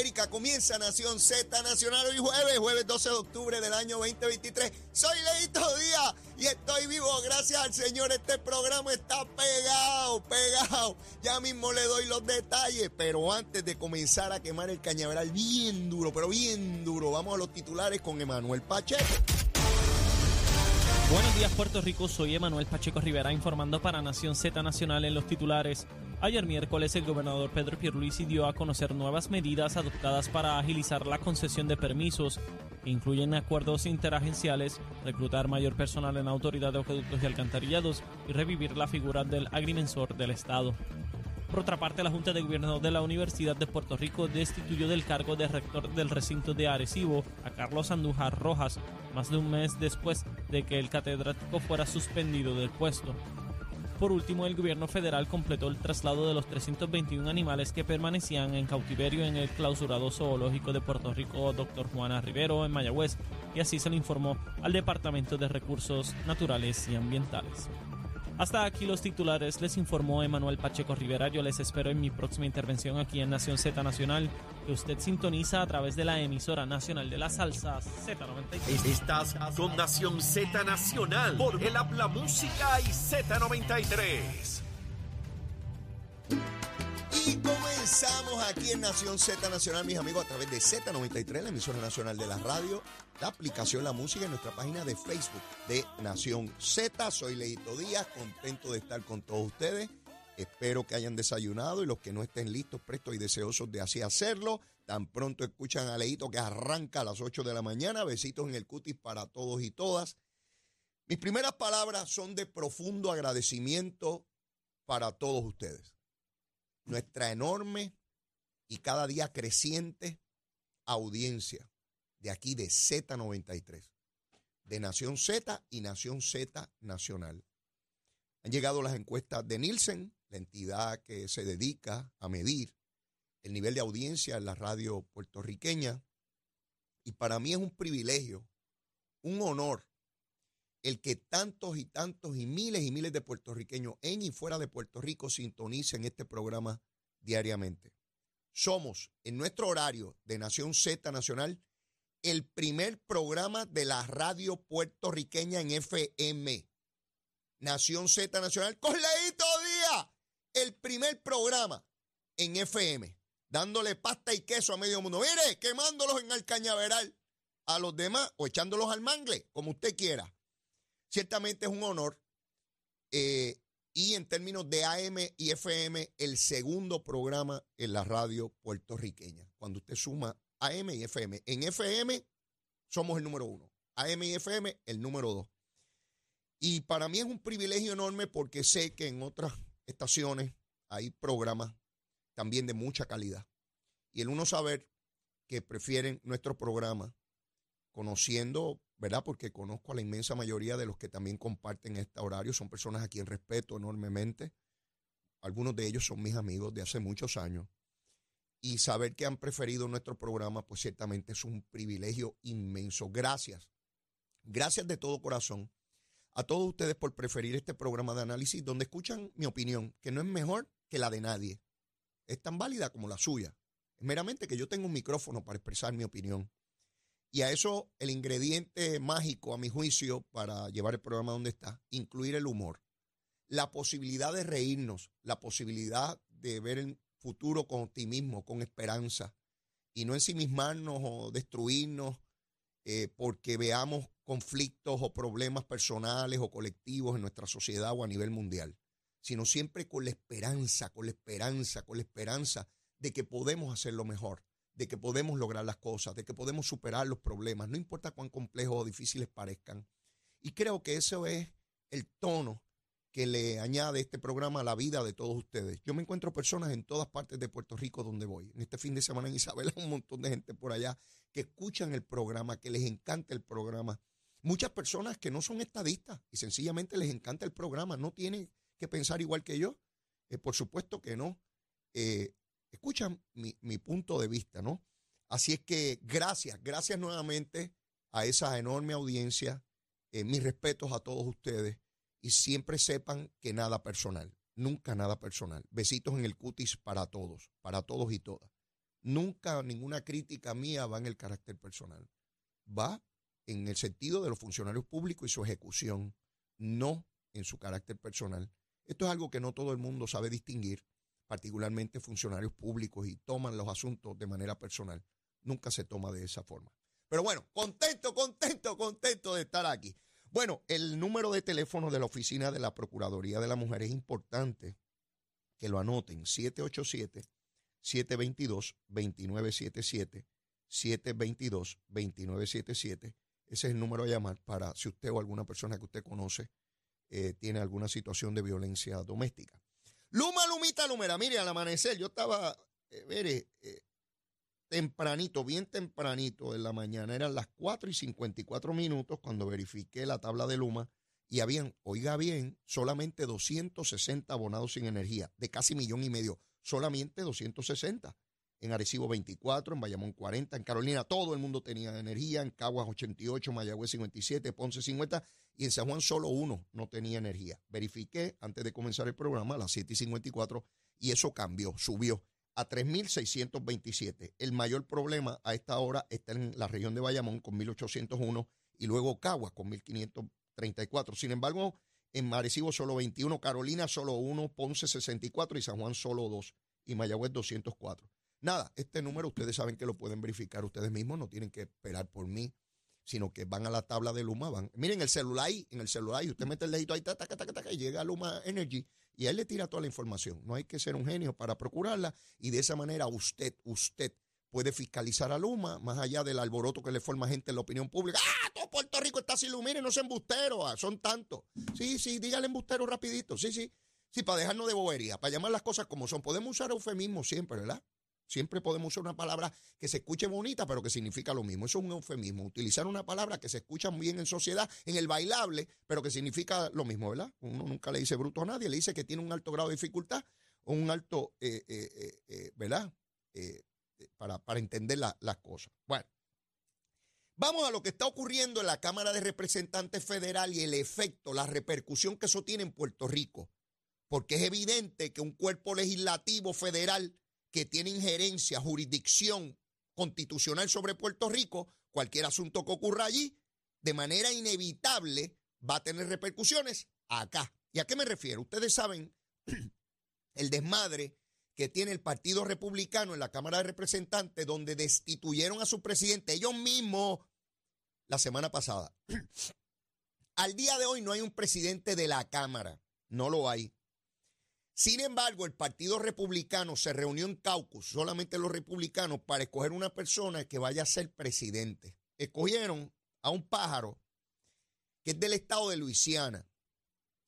América. Comienza Nación Z Nacional hoy jueves, jueves 12 de octubre del año 2023. Soy Leito Díaz y estoy vivo gracias al Señor. Este programa está pegado, pegado. Ya mismo le doy los detalles, pero antes de comenzar a quemar el cañaveral bien duro, pero bien duro, vamos a los titulares con Emanuel Pacheco. Buenos días Puerto Rico, soy Emanuel Pacheco Rivera informando para Nación Z Nacional en los titulares. Ayer miércoles el gobernador Pedro Pierluisi dio a conocer nuevas medidas adoptadas para agilizar la concesión de permisos, que incluyen acuerdos interagenciales, reclutar mayor personal en la autoridad de acueductos y alcantarillados y revivir la figura del agrimensor del Estado. Por otra parte, la Junta de Gobierno de la Universidad de Puerto Rico destituyó del cargo de rector del recinto de Arecibo a Carlos Andújar Rojas, más de un mes después de que el catedrático fuera suspendido del puesto. Por último, el gobierno federal completó el traslado de los 321 animales que permanecían en cautiverio en el clausurado zoológico de Puerto Rico Dr. Juana Rivero en Mayagüez, y así se le informó al Departamento de Recursos Naturales y Ambientales. Hasta aquí los titulares, les informó Emanuel Pacheco Rivera. Yo les espero en mi próxima intervención aquí en Nación Z Nacional, que usted sintoniza a través de la emisora nacional de la salsa Z93. Estás con Nación Z Nacional por el Habla Música y Z93. Y comenzamos aquí en Nación Z Nacional, mis amigos, a través de Z93, la emisora nacional de la radio, la aplicación La Música en nuestra página de Facebook de Nación Z. Soy Leito Díaz, contento de estar con todos ustedes. Espero que hayan desayunado y los que no estén listos, prestos y deseosos de así hacerlo. Tan pronto escuchan a Leito que arranca a las 8 de la mañana. Besitos en el cutis para todos y todas. Mis primeras palabras son de profundo agradecimiento para todos ustedes nuestra enorme y cada día creciente audiencia de aquí de Z93, de Nación Z y Nación Z Nacional. Han llegado las encuestas de Nielsen, la entidad que se dedica a medir el nivel de audiencia en la radio puertorriqueña. Y para mí es un privilegio, un honor, el que tantos y tantos y miles y miles de puertorriqueños en y fuera de Puerto Rico sintonicen este programa diariamente. Somos, en nuestro horario de Nación Z Nacional, el primer programa de la radio puertorriqueña en FM. Nación Z Nacional, con Leito Díaz, el primer programa en FM, dándole pasta y queso a medio mundo. Mire, quemándolos en el cañaveral a los demás o echándolos al mangle, como usted quiera. Ciertamente es un honor. Eh, y en términos de AM y FM, el segundo programa en la radio puertorriqueña. Cuando usted suma AM y FM. En FM somos el número uno. AM y FM el número dos. Y para mí es un privilegio enorme porque sé que en otras estaciones hay programas también de mucha calidad. Y el uno saber que prefieren nuestro programa, conociendo ¿verdad? Porque conozco a la inmensa mayoría de los que también comparten este horario. Son personas a quien respeto enormemente. Algunos de ellos son mis amigos de hace muchos años. Y saber que han preferido nuestro programa, pues ciertamente es un privilegio inmenso. Gracias. Gracias de todo corazón a todos ustedes por preferir este programa de análisis donde escuchan mi opinión, que no es mejor que la de nadie. Es tan válida como la suya. Es meramente que yo tengo un micrófono para expresar mi opinión. Y a eso el ingrediente mágico, a mi juicio, para llevar el programa donde está, incluir el humor. La posibilidad de reírnos, la posibilidad de ver el futuro con optimismo, con esperanza, y no ensimismarnos o destruirnos eh, porque veamos conflictos o problemas personales o colectivos en nuestra sociedad o a nivel mundial, sino siempre con la esperanza, con la esperanza, con la esperanza de que podemos hacerlo mejor de que podemos lograr las cosas, de que podemos superar los problemas, no importa cuán complejos o difíciles parezcan. Y creo que eso es el tono que le añade este programa a la vida de todos ustedes. Yo me encuentro personas en todas partes de Puerto Rico donde voy. En este fin de semana en Isabel hay un montón de gente por allá que escuchan el programa, que les encanta el programa. Muchas personas que no son estadistas y sencillamente les encanta el programa, no tienen que pensar igual que yo. Eh, por supuesto que no. Eh, escuchan mi, punto de vista, ¿no? Así es que gracias, gracias nuevamente a esa enorme audiencia. Eh, mis respetos a todos ustedes y siempre sepan que nada personal, nunca nada personal. Besitos en el cutis para todos, para todos y todas. nunca ninguna crítica mía va en el carácter personal. Va en el sentido de los funcionarios públicos y su ejecución, no en su carácter personal. Esto es algo que no todo el mundo sabe distinguir, particularmente funcionarios públicos, y toman los asuntos de manera personal. Nunca se toma de esa forma. Pero bueno, contento, contento, contento de estar aquí. Bueno, el número de teléfono de la oficina de la Procuraduría de la Mujer es importante que lo anoten. 787-722-2977. 722-2977. Ese es el número a llamar para si usted o alguna persona que usted conoce eh, tiene alguna situación de violencia doméstica. Luma, Lumita, Lumera. Mire, al amanecer yo estaba, eh, eh, tempranito, bien tempranito en la mañana, eran las 4 y 54 minutos cuando verifiqué la tabla de Luma y habían, oiga bien, solamente 260 abonados sin energía, de casi millón y medio, solamente 260. En Arecibo 24, en Bayamón 40, en Carolina todo el mundo tenía energía, en Caguas 88, Mayagüez 57, Ponce 50 y en San Juan solo uno no tenía energía. Verifiqué antes de comenzar el programa a las 7 y 54 y eso cambió, subió a 3.627. El mayor problema a esta hora está en la región de Bayamón con 1.801 y luego Caguas con 1.534. Sin embargo, en Marecibo solo 21, Carolina solo 1, Ponce 64 y San Juan solo 2 y Mayagüez 204. Nada, este número ustedes saben que lo pueden verificar ustedes mismos, no tienen que esperar por mí, sino que van a la tabla de Luma, van. Miren el celular ahí, en el celular, y usted mete el dedito ahí, ta, ta, ta, y llega a Luma Energy y él le tira toda la información. No hay que ser un genio para procurarla y de esa manera usted, usted puede fiscalizar a Luma, más allá del alboroto que le forma gente en la opinión pública. ¡Ah! Todo Puerto Rico está sin luz, no son embusteros, ah, son tantos. Sí, sí, dígale embustero rapidito, sí, sí. Sí, para dejarnos de bobería, para llamar las cosas como son. Podemos usar eufemismo siempre, ¿verdad? Siempre podemos usar una palabra que se escuche bonita, pero que significa lo mismo. Eso es un eufemismo. Utilizar una palabra que se escucha muy bien en sociedad, en el bailable, pero que significa lo mismo, ¿verdad? Uno nunca le dice bruto a nadie, le dice que tiene un alto grado de dificultad o un alto, eh, eh, eh, ¿verdad? para, para, entender las cosas. Bueno, vamos a lo que está ocurriendo en la Cámara de Representantes Federal y el efecto, la repercusión que eso tiene en Puerto Rico. Porque es evidente que un cuerpo legislativo federal que tiene injerencia, jurisdicción constitucional sobre Puerto Rico, cualquier asunto que ocurra allí, de manera inevitable va a tener repercusiones acá. ¿Y a qué me refiero? Ustedes saben el desmadre que tiene el Partido Republicano en la Cámara de Representantes, donde destituyeron a su presidente ellos mismos la semana pasada. Al día de hoy no hay un presidente de la Cámara, no lo hay. Sin embargo, el Partido Republicano se reunió en caucus, solamente los republicanos, para escoger una persona que vaya a ser presidente. Escogieron a un pájaro que es del estado de Luisiana,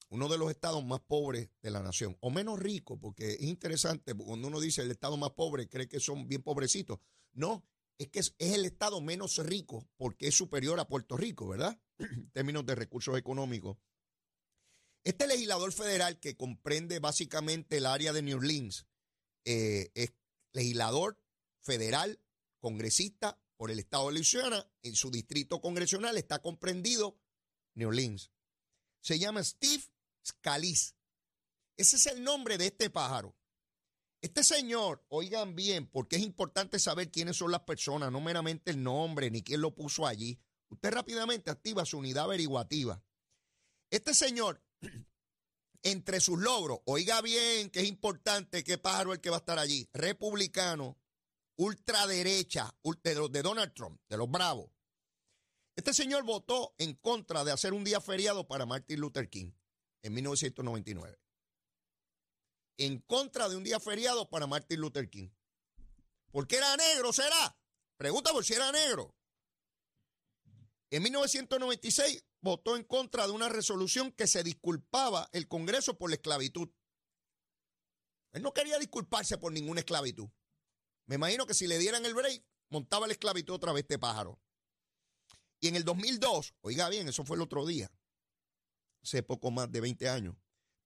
uno de los estados más pobres de la nación, o menos rico, porque es interesante, cuando uno dice el estado más pobre, cree que son bien pobrecitos. No, es que es, es el estado menos rico porque es superior a Puerto Rico, ¿verdad? en términos de recursos económicos. Este legislador federal que comprende básicamente el área de New Orleans eh, es legislador federal, congresista por el estado de Luisiana. En su distrito congresional está comprendido New Orleans. Se llama Steve Scalise. Ese es el nombre de este pájaro. Este señor, oigan bien, porque es importante saber quiénes son las personas, no meramente el nombre ni quién lo puso allí. Usted rápidamente activa su unidad averiguativa. Este señor entre sus logros, oiga bien que es importante qué pájaro el que va a estar allí, republicano, ultraderecha, de Donald Trump, de los bravos. Este señor votó en contra de hacer un día feriado para Martin Luther King en 1999. En contra de un día feriado para Martin Luther King. ¿Por qué era negro, será? Pregunta por si era negro. En 1996 votó en contra de una resolución que se disculpaba el Congreso por la esclavitud. Él no quería disculparse por ninguna esclavitud. Me imagino que si le dieran el break, montaba la esclavitud otra vez este pájaro. Y en el 2002, oiga bien, eso fue el otro día, hace poco más de 20 años,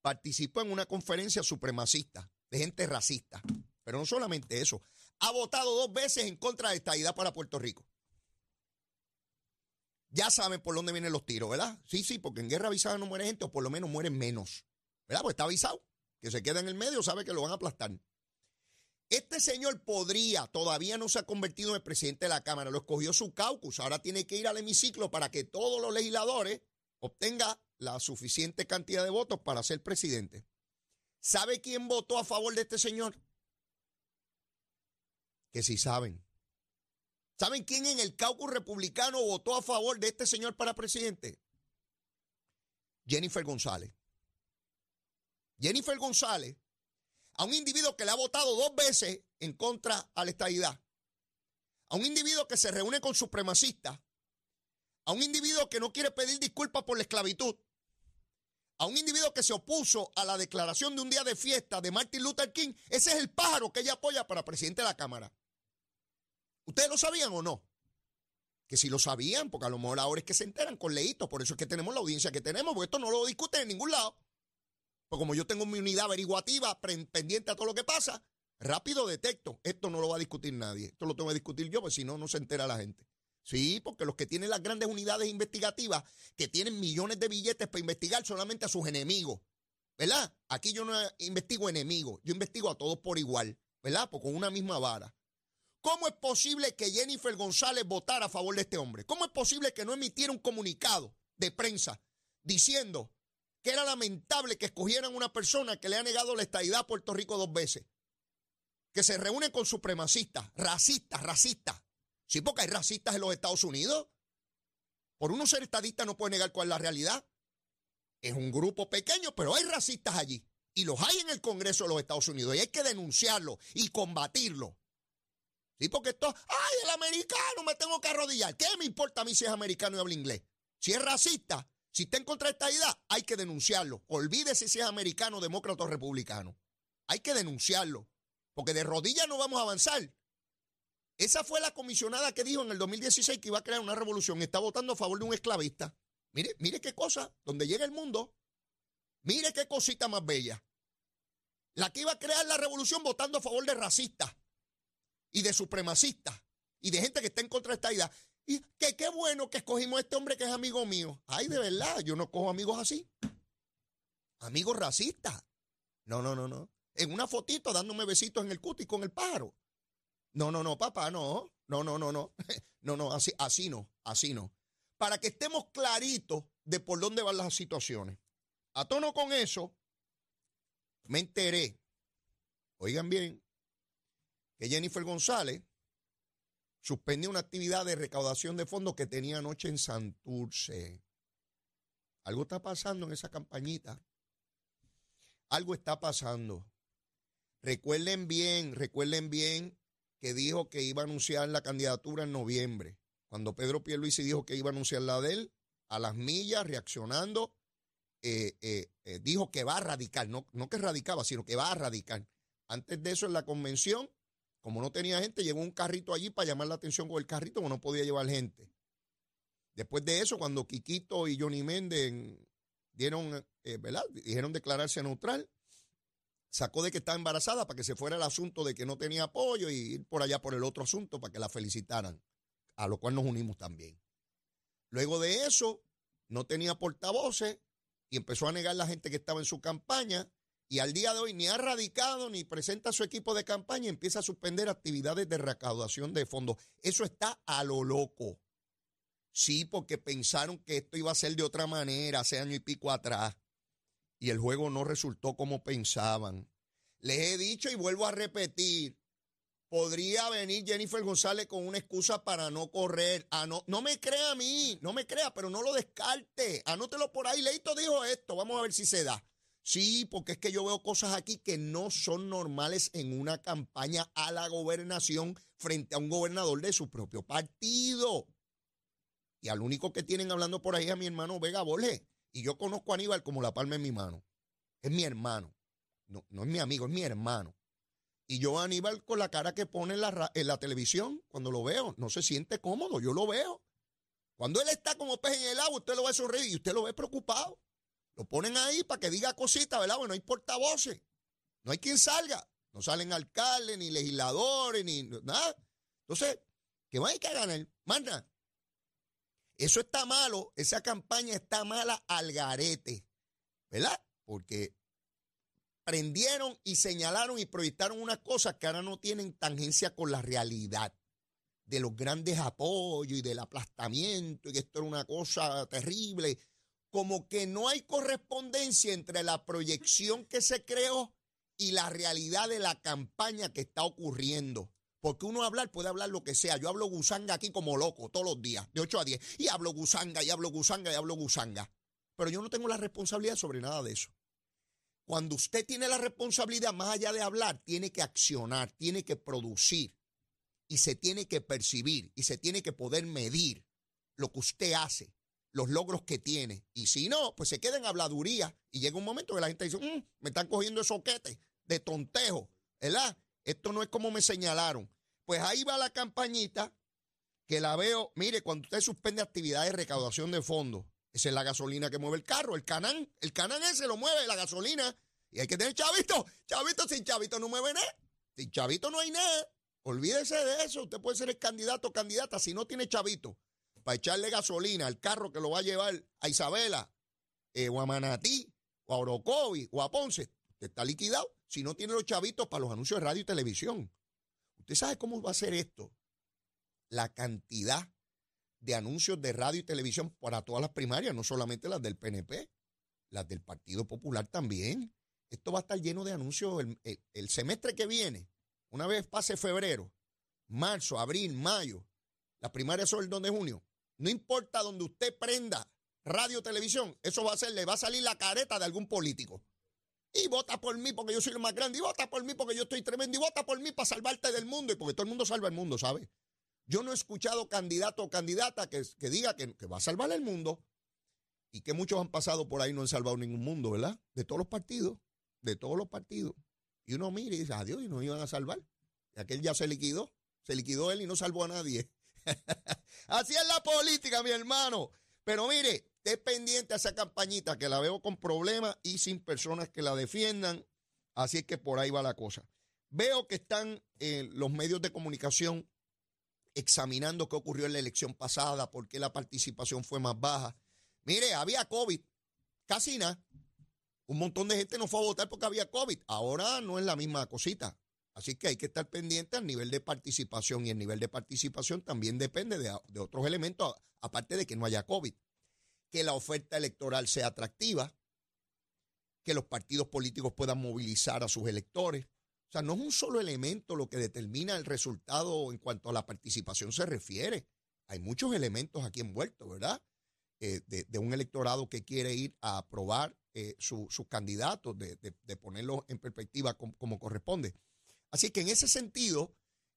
participó en una conferencia supremacista de gente racista. Pero no solamente eso, ha votado dos veces en contra de esta idea para Puerto Rico. Ya saben por dónde vienen los tiros, ¿verdad? Sí, sí, porque en guerra avisada no muere gente, o por lo menos mueren menos. ¿Verdad? Pues está avisado. Que se queda en el medio, sabe que lo van a aplastar. Este señor podría, todavía no se ha convertido en presidente de la Cámara, lo escogió su caucus, ahora tiene que ir al hemiciclo para que todos los legisladores obtengan la suficiente cantidad de votos para ser presidente. ¿Sabe quién votó a favor de este señor? Que si saben. ¿Saben quién en el caucus republicano votó a favor de este señor para presidente? Jennifer González. Jennifer González, a un individuo que le ha votado dos veces en contra a la estadidad, a un individuo que se reúne con supremacistas, a un individuo que no quiere pedir disculpas por la esclavitud, a un individuo que se opuso a la declaración de un día de fiesta de Martin Luther King, ese es el pájaro que ella apoya para presidente de la Cámara. ¿Ustedes lo sabían o no? Que si lo sabían, porque a lo mejor ahora es que se enteran con leitos, por eso es que tenemos la audiencia que tenemos, porque esto no lo discuten en ningún lado. Pues como yo tengo mi unidad averiguativa pendiente a todo lo que pasa, rápido detecto, esto no lo va a discutir nadie, esto lo tengo que discutir yo, porque si no, no se entera la gente. Sí, porque los que tienen las grandes unidades investigativas, que tienen millones de billetes para investigar solamente a sus enemigos, ¿verdad? Aquí yo no investigo enemigos, yo investigo a todos por igual, ¿verdad? Pues con una misma vara. ¿Cómo es posible que Jennifer González votara a favor de este hombre? ¿Cómo es posible que no emitiera un comunicado de prensa diciendo que era lamentable que escogieran una persona que le ha negado la estadidad a Puerto Rico dos veces? Que se reúne con supremacistas, racistas, racistas. Sí, porque hay racistas en los Estados Unidos. Por uno ser estadista no puede negar cuál es la realidad. Es un grupo pequeño, pero hay racistas allí. Y los hay en el Congreso de los Estados Unidos. Y hay que denunciarlo y combatirlo. Sí, porque esto, ay, el americano, me tengo que arrodillar. ¿Qué me importa a mí si es americano y habla inglés? Si es racista, si está en contra de esta idea, hay que denunciarlo. Olvídese si es americano, demócrata o republicano. Hay que denunciarlo. Porque de rodillas no vamos a avanzar. Esa fue la comisionada que dijo en el 2016 que iba a crear una revolución. Está votando a favor de un esclavista. Mire, mire qué cosa, donde llega el mundo. Mire qué cosita más bella. La que iba a crear la revolución votando a favor de racistas y de supremacistas y de gente que está en contra de esta idea. Y que qué bueno que escogimos a este hombre que es amigo mío. Ay, de verdad, yo no cojo amigos así. Amigos racistas. No, no, no, no. En una fotito dándome besitos en el cuti con el pájaro. No, no, no, papá, no. No, no, no, no. No, no, así, así no, así no. Para que estemos claritos de por dónde van las situaciones. A tono con eso, me enteré, oigan bien, que Jennifer González suspendió una actividad de recaudación de fondos que tenía anoche en Santurce. Algo está pasando en esa campañita. Algo está pasando. Recuerden bien, recuerden bien que dijo que iba a anunciar la candidatura en noviembre. Cuando Pedro Pierluisi dijo que iba a anunciar la de él, a las millas, reaccionando, eh, eh, eh, dijo que va a radicar, no, no que radicaba, sino que va a radicar. Antes de eso, en la convención, como no tenía gente, llevó un carrito allí para llamar la atención con el carrito, porque no podía llevar gente. Después de eso, cuando Quiquito y Johnny Méndez dieron, eh, ¿verdad? Dijeron declararse neutral, sacó de que estaba embarazada para que se fuera el asunto de que no tenía apoyo y ir por allá por el otro asunto para que la felicitaran, a lo cual nos unimos también. Luego de eso, no tenía portavoces y empezó a negar la gente que estaba en su campaña y al día de hoy ni ha radicado ni presenta su equipo de campaña y empieza a suspender actividades de recaudación de fondos. Eso está a lo loco. Sí, porque pensaron que esto iba a ser de otra manera hace año y pico atrás y el juego no resultó como pensaban. Les he dicho y vuelvo a repetir, podría venir Jennifer González con una excusa para no correr. Ah, no, no me crea a mí, no me crea, pero no lo descarte. Anótelo por ahí. Leito dijo esto, vamos a ver si se da. Sí, porque es que yo veo cosas aquí que no son normales en una campaña a la gobernación frente a un gobernador de su propio partido. Y al único que tienen hablando por ahí es a mi hermano Vega Borges. Y yo conozco a Aníbal como la palma en mi mano. Es mi hermano. No, no es mi amigo, es mi hermano. Y yo a Aníbal con la cara que pone en la, en la televisión, cuando lo veo, no se siente cómodo, yo lo veo. Cuando él está como pez en el agua, usted lo ve sonreír y usted lo ve preocupado. Lo ponen ahí para que diga cositas, ¿verdad? Bueno, no hay portavoces. No hay quien salga. No salen alcaldes, ni legisladores, ni nada. Entonces, ¿qué va a que ganar? Manda. Eso está malo. Esa campaña está mala al garete. ¿Verdad? Porque prendieron y señalaron y proyectaron unas cosas que ahora no tienen tangencia con la realidad de los grandes apoyos y del aplastamiento y que esto era una cosa terrible. Como que no hay correspondencia entre la proyección que se creó y la realidad de la campaña que está ocurriendo. Porque uno hablar puede hablar lo que sea. Yo hablo gusanga aquí como loco todos los días, de 8 a 10. Y hablo gusanga, y hablo gusanga, y hablo gusanga. Pero yo no tengo la responsabilidad sobre nada de eso. Cuando usted tiene la responsabilidad, más allá de hablar, tiene que accionar, tiene que producir y se tiene que percibir y se tiene que poder medir lo que usted hace, los logros que tiene. Y si no, pues se queda en habladuría y llega un momento que la gente dice, mm, me están cogiendo esos soquete de tontejo, ¿verdad? Esto no es como me señalaron. Pues ahí va la campañita que la veo, mire, cuando usted suspende actividades de recaudación de fondos, esa es la gasolina que mueve el carro, el canán, el canán ese lo mueve la gasolina y hay que tener chavito, chavito sin chavito no mueve nada, sin chavito no hay nada. Olvídese de eso. Usted puede ser el candidato o candidata si no tiene chavito para echarle gasolina al carro que lo va a llevar a Isabela, eh, o a Manatí, o a Orocovi, o a Ponce. Está liquidado si no tiene los chavitos para los anuncios de radio y televisión. Usted sabe cómo va a ser esto. La cantidad de anuncios de radio y televisión para todas las primarias, no solamente las del PNP, las del Partido Popular también. Esto va a estar lleno de anuncios el semestre que viene. Una vez pase febrero, marzo, abril, mayo, las primarias son el 2 de junio. No importa donde usted prenda radio, televisión, eso va a ser, le va a salir la careta de algún político. Y vota por mí porque yo soy el más grande, y vota por mí porque yo estoy tremendo, y vota por mí para salvarte del mundo, y porque todo el mundo salva el mundo, ¿sabe? Yo no he escuchado candidato o candidata que, que diga que, va a salvar el mundo, y que muchos han pasado por ahí no han salvado ningún mundo, ¿verdad? De todos los partidos, de todos los partidos. Y uno mira y dice, adiós, y nos iban a salvar. Y aquel ya se liquidó, se liquidó él y no salvó a nadie. Así es la política, mi hermano. Pero mire, esté pendiente a esa campañita que la veo con problemas y sin personas que la defiendan. Así es que por ahí va la cosa. Veo que están eh, los medios de comunicación examinando qué ocurrió en la elección pasada, por qué la participación fue más baja. Mire, había COVID, casi nada. Un montón de gente no fue a votar porque había COVID. Ahora no es la misma cosita. Así que hay que estar pendiente al nivel de participación y el nivel de participación también depende de, otros elementos, aparte de que no haya COVID. Que la oferta electoral sea atractiva, que los partidos políticos puedan movilizar a sus electores. O sea, no es un solo elemento lo que determina el resultado en cuanto a la participación se refiere. Hay muchos elementos aquí envueltos, ¿verdad? Eh, de, un electorado que quiere ir a aprobar eh, sus candidatos, de, de, ponerlos en perspectiva como, corresponde. Así que en ese sentido,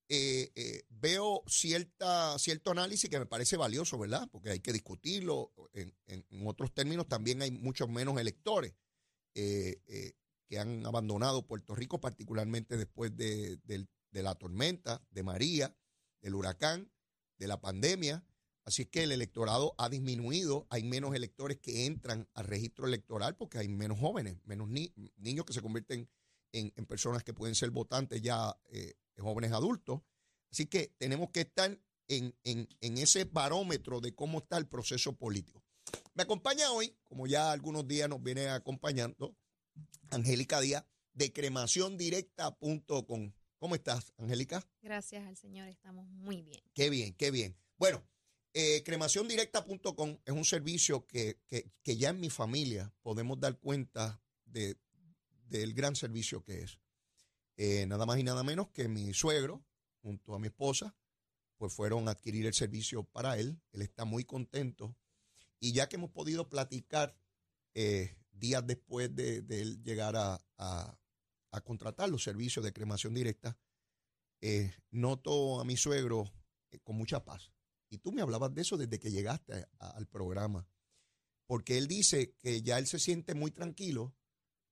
eh, eh, veo cierta, cierto análisis que me parece valioso, ¿verdad? Porque hay que discutirlo. En, otros términos, también hay muchos menos electores que han abandonado Puerto Rico, particularmente después de, de la tormenta, de María, del huracán, de la pandemia. Así que el electorado ha disminuido, hay menos electores que entran al registro electoral porque hay menos jóvenes, menos niños que se convierten en, personas que pueden ser votantes ya eh, jóvenes adultos. Así que tenemos que estar en, ese barómetro de cómo está el proceso político. Me acompaña hoy, como ya algunos días nos viene acompañando, Angélica Díaz de cremaciondirecta.com. ¿Cómo estás, Angélica? Gracias al Señor, estamos muy bien. Qué bien, qué bien. Bueno, eh, cremaciondirecta.com es un servicio que, ya en mi familia podemos dar cuenta de, del gran servicio que es. Eh, nada más y nada menos que mi suegro, junto a mi esposa, pues fueron a adquirir el servicio para él. Él está muy contento. Y ya que hemos podido platicar eh, días después de, él llegar a, contratar los servicios de cremación directa, noto a mi suegro con mucha paz y tú me hablabas de eso desde que llegaste al programa. Porque él dice que ya él se siente muy tranquilo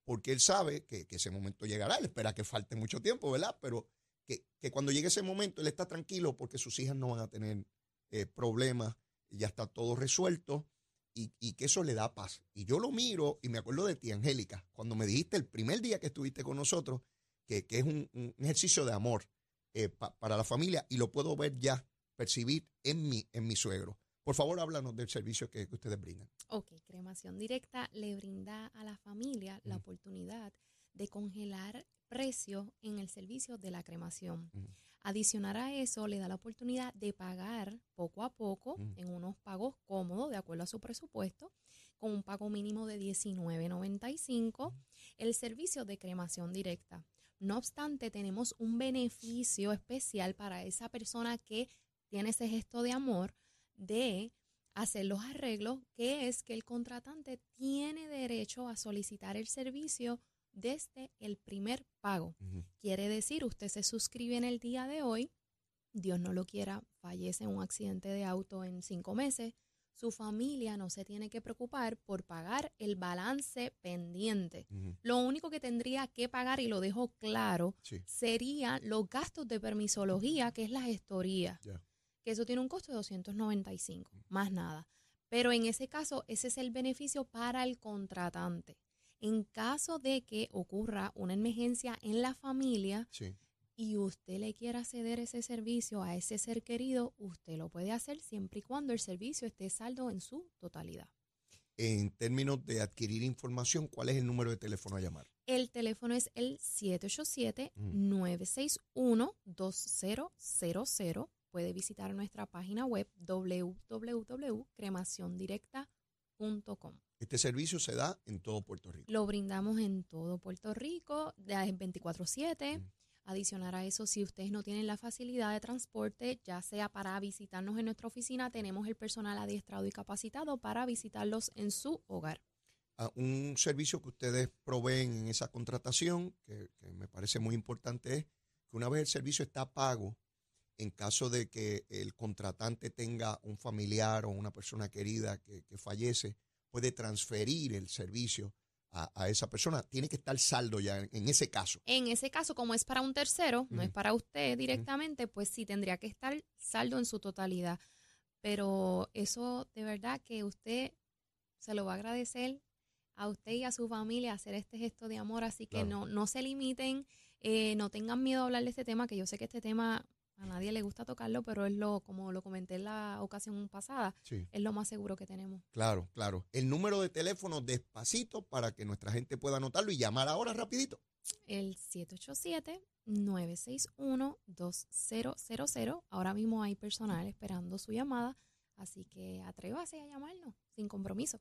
porque él sabe que, ese momento llegará. Él espera que falte mucho tiempo, ¿verdad? Pero que, cuando llegue ese momento él está tranquilo porque sus hijas no van a tener eh, problemas, ya está todo resuelto y, que eso le da paz. Y yo lo miro y me acuerdo de ti, Angélica, cuando me dijiste el primer día que estuviste con nosotros que, es un, ejercicio de amor eh, para la familia y lo puedo ver ya percibir en mi, en mi suegro. Por favor, háblanos del servicio que, ustedes brindan. Ok, cremación directa le brinda a la familia la oportunidad de congelar precios en el servicio de la cremación. Ujú. Adicionar a eso, le da la oportunidad de pagar poco a poco en unos pagos cómodos, de acuerdo a su presupuesto, con un pago mínimo de $19.95, el servicio de cremación directa. No obstante, tenemos un beneficio especial para esa persona que tiene ese gesto de amor de hacer los arreglos, que es que el contratante tiene derecho a solicitar el servicio desde el primer pago. Quiere decir, usted se suscribe en el día de hoy, Dios no lo quiera, fallece en un accidente de auto en cinco meses, su familia no se tiene que preocupar por pagar el balance pendiente. Lo único que tendría que pagar, y lo dejo claro, Sí. serían los gastos de permisología, que es la gestoría. Que eso tiene un costo de 295, más nada. Pero en ese caso, ese es el beneficio para el contratante. En caso de que ocurra una emergencia en la familia Sí. y usted le quiera ceder ese servicio a ese ser querido, usted lo puede hacer siempre y cuando el servicio esté saldo en su totalidad. En términos de adquirir información, ¿cuál es el número de teléfono a llamar? El teléfono es el 787-961-2000. Puede visitar nuestra página web www.cremaciondirecta.com. Este servicio se da en todo Puerto Rico. Lo brindamos en todo Puerto Rico, de 24/7. Mm. Adicional a eso, si ustedes no tienen la facilidad de transporte, ya sea para visitarnos en nuestra oficina, tenemos el personal adiestrado y capacitado para visitarlos en su hogar. Ah, un servicio que ustedes proveen en esa contratación, que, que me parece muy importante, es que una vez el servicio está pago, en caso de que el contratante tenga un familiar o una persona querida que, que fallece, puede transferir el servicio a, a esa persona. Tiene que estar saldo ya en, en ese caso. En ese caso, como es para un tercero, no es para usted directamente, pues sí tendría que estar saldo en su totalidad. Pero eso de verdad que usted se lo va a agradecer a usted y a su familia hacer este gesto de amor, así que Claro. no, no se limiten, eh, no tengan miedo a hablar de este tema, que yo sé que este tema a nadie le gusta tocarlo, pero es lo, como lo comenté en la ocasión pasada, Sí. es lo más seguro que tenemos. Claro, claro. El número de teléfono despacito para que nuestra gente pueda anotarlo y llamar ahora rapidito. El 787-961-2000. Ahora mismo hay personal esperando su llamada, así que atrévase a llamarnos sin compromiso.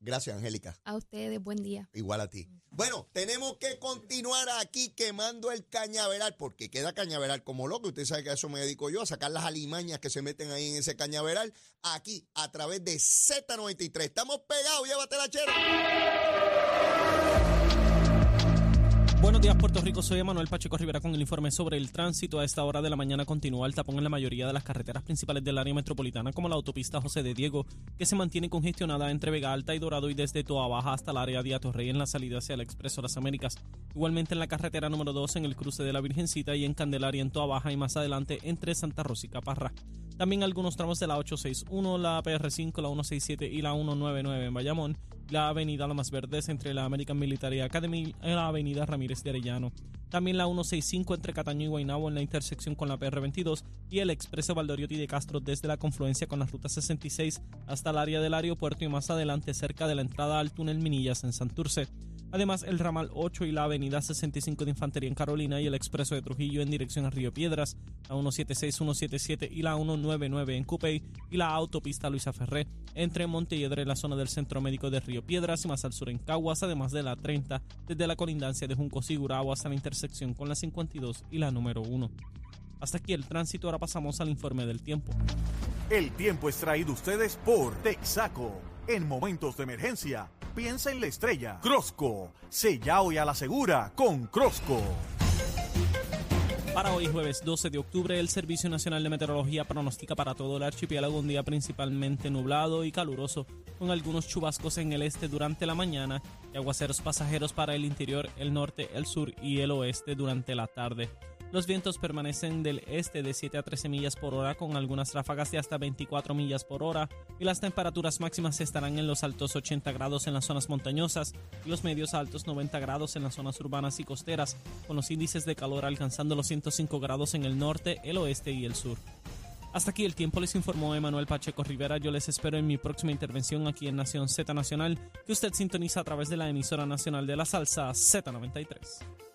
Gracias, Angélica. A ustedes, buen día. Igual a ti. Bueno, tenemos que continuar aquí quemando el cañaveral, porque queda cañaveral como loco. Usted sabe que a eso me dedico yo, a sacar las alimañas que se meten ahí en ese cañaveral, aquí, a través de Z93. Estamos pegados, llévatela, chero. Buenos días, Puerto Rico. Soy Manuel Pacheco Rivera con el informe sobre el tránsito. A esta hora de la mañana continúa el tapón en la mayoría de las carreteras principales del área metropolitana, como la autopista José de Diego, que se mantiene congestionada entre Vega Alta y Dorado y desde Toa Baja hasta el área de Atorrey en la salida hacia el Expreso Las Américas. Igualmente en la carretera número 2 en el cruce de la Virgencita y en Candelaria en Toa Baja y más adelante entre Santa Rosa y Caparra. También algunos tramos de la 861, la PR5, la 167 y la 199 en Bayamón, la avenida Lomas Verdes entre la American Military Academy y la avenida Ramírez de Arellano. También la 165 entre Cataño y Guaynabo en la intersección con la PR22 y el expreso Valdoriotti de Castro desde la confluencia con la ruta 66 hasta el área del aeropuerto y más adelante cerca de la entrada al túnel Minillas en Santurce. Además, el ramal 8 y la avenida 65 de Infantería en Carolina y el expreso de Trujillo en dirección a Río Piedras, la 176, 177 y la 199 en Cupey y la autopista Luisa Ferré entre Montelledre, la zona del Centro Médico de Río Piedras y más al sur en Caguas, además de la 30 desde la colindancia de Juncos y Gurabo hasta la intersección con la 52 y la número 1. Hasta aquí el tránsito, ahora pasamos al informe del tiempo. El tiempo es traído ustedes por Texaco. En momentos de emergencia, piensa en la estrella. Crosco, sella hoy a la segura con Crosco. Para hoy jueves 12 de octubre, el Servicio Nacional de Meteorología pronostica para todo el archipiélago un día principalmente nublado y caluroso, con algunos chubascos en el este durante la mañana y aguaceros pasajeros para el interior, el norte, el sur y el oeste durante la tarde. Los vientos permanecen del este de 7 a 13 millas por hora con algunas ráfagas de hasta 24 millas por hora y las temperaturas máximas estarán en los altos 80 grados en las zonas montañosas y los medios a altos 90 grados en las zonas urbanas y costeras, con los índices de calor alcanzando los 105 grados en el norte, el oeste y el sur. Hasta aquí el tiempo les informó Emanuel Pacheco Rivera. Yo les espero en mi próxima intervención aquí en Nación Z Nacional, que usted sintoniza a través de la emisora nacional de la salsa Z93.